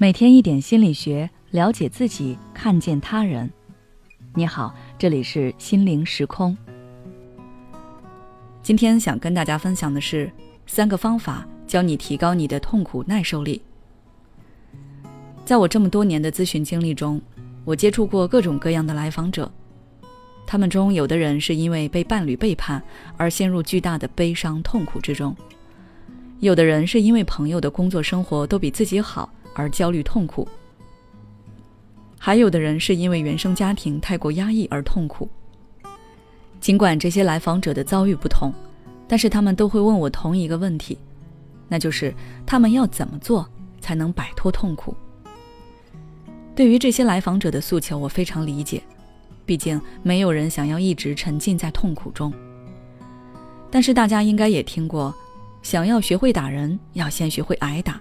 每天一点心理学，了解自己，看见他人。你好，这里是心灵时空。今天想跟大家分享的是三个方法，教你提高你的痛苦耐受力。在我这么多年的咨询经历中，我接触过各种各样的来访者，他们中有的人是因为被伴侣背叛而陷入巨大的悲伤痛苦之中，有的人是因为朋友的工作生活都比自己好。而焦虑痛苦，还有的人是因为原生家庭太过压抑而痛苦。尽管这些来访者的遭遇不同，但是他们都会问我同一个问题，那就是他们要怎么做才能摆脱痛苦。对于这些来访者的诉求，我非常理解，毕竟没有人想要一直沉浸在痛苦中。但是大家应该也听过，想要学会打人，要先学会挨打。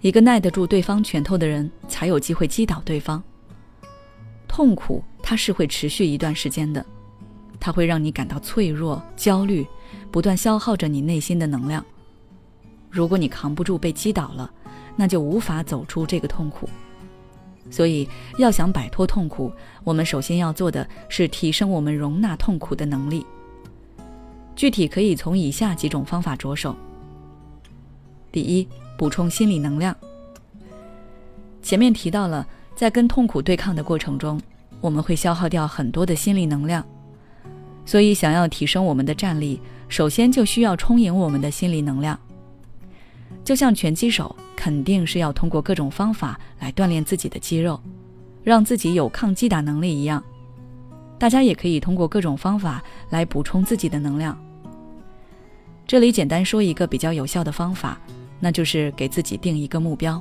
一个耐得住对方拳头的人，才有机会击倒对方。痛苦它是会持续一段时间的，它会让你感到脆弱、焦虑，不断消耗着你内心的能量。如果你扛不住被击倒了，那就无法走出这个痛苦。所以，要想摆脱痛苦，我们首先要做的是提升我们容纳痛苦的能力。具体可以从以下几种方法着手。第一。补充心理能量。前面提到了，在跟痛苦对抗的过程中，我们会消耗掉很多的心理能量，所以想要提升我们的战力，首先就需要充盈我们的心理能量。就像拳击手肯定是要通过各种方法来锻炼自己的肌肉，让自己有抗击打能力一样，大家也可以通过各种方法来补充自己的能量。这里简单说一个比较有效的方法。那就是给自己定一个目标。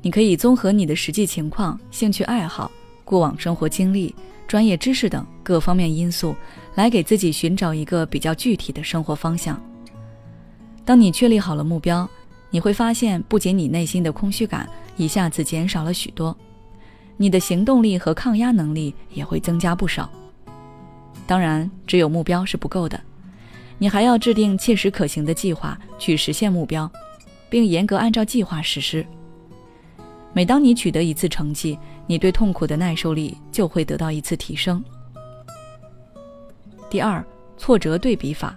你可以综合你的实际情况、兴趣爱好、过往生活经历、专业知识等各方面因素，来给自己寻找一个比较具体的生活方向。当你确立好了目标，你会发现，不仅你内心的空虚感一下子减少了许多，你的行动力和抗压能力也会增加不少。当然，只有目标是不够的。你还要制定切实可行的计划去实现目标，并严格按照计划实施。每当你取得一次成绩，你对痛苦的耐受力就会得到一次提升。第二，挫折对比法。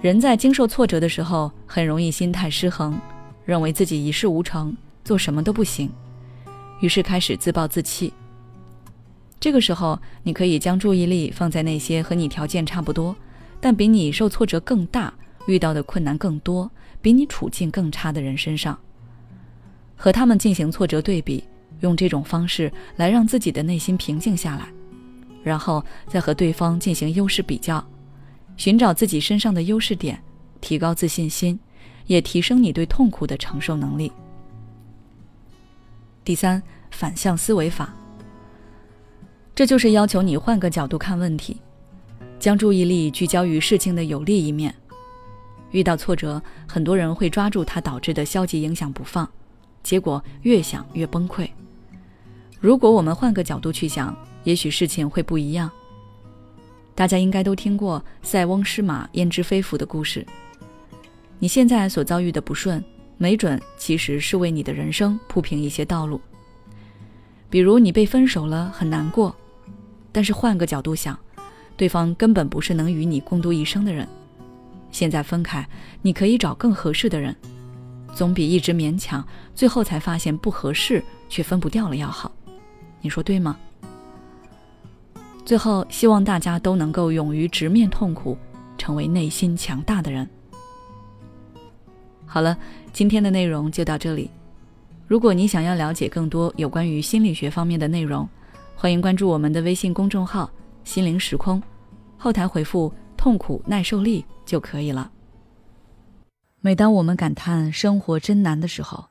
人在经受挫折的时候，很容易心态失衡，认为自己一事无成，做什么都不行，于是开始自暴自弃。这个时候，你可以将注意力放在那些和你条件差不多。但比你受挫折更大、遇到的困难更多、比你处境更差的人身上，和他们进行挫折对比，用这种方式来让自己的内心平静下来，然后再和对方进行优势比较，寻找自己身上的优势点，提高自信心，也提升你对痛苦的承受能力。第三，反向思维法，这就是要求你换个角度看问题。将注意力聚焦于事情的有利一面。遇到挫折，很多人会抓住它导致的消极影响不放，结果越想越崩溃。如果我们换个角度去想，也许事情会不一样。大家应该都听过“塞翁失马，焉知非福”的故事。你现在所遭遇的不顺，没准其实是为你的人生铺平一些道路。比如你被分手了，很难过，但是换个角度想。对方根本不是能与你共度一生的人，现在分开，你可以找更合适的人，总比一直勉强，最后才发现不合适却分不掉了要好。你说对吗？最后，希望大家都能够勇于直面痛苦，成为内心强大的人。好了，今天的内容就到这里。如果你想要了解更多有关于心理学方面的内容，欢迎关注我们的微信公众号。心灵时空，后台回复“痛苦耐受力”就可以了。每当我们感叹生活真难的时候，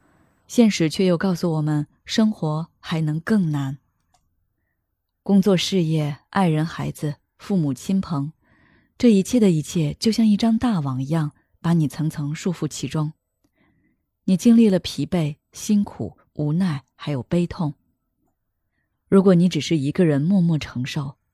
现实却又告诉我们，生活还能更难。工作、事业、爱人、孩子、父母亲朋，这一切的一切，就像一张大网一样，把你层层束缚其中。你经历了疲惫、辛苦、无奈，还有悲痛。如果你只是一个人默默承受，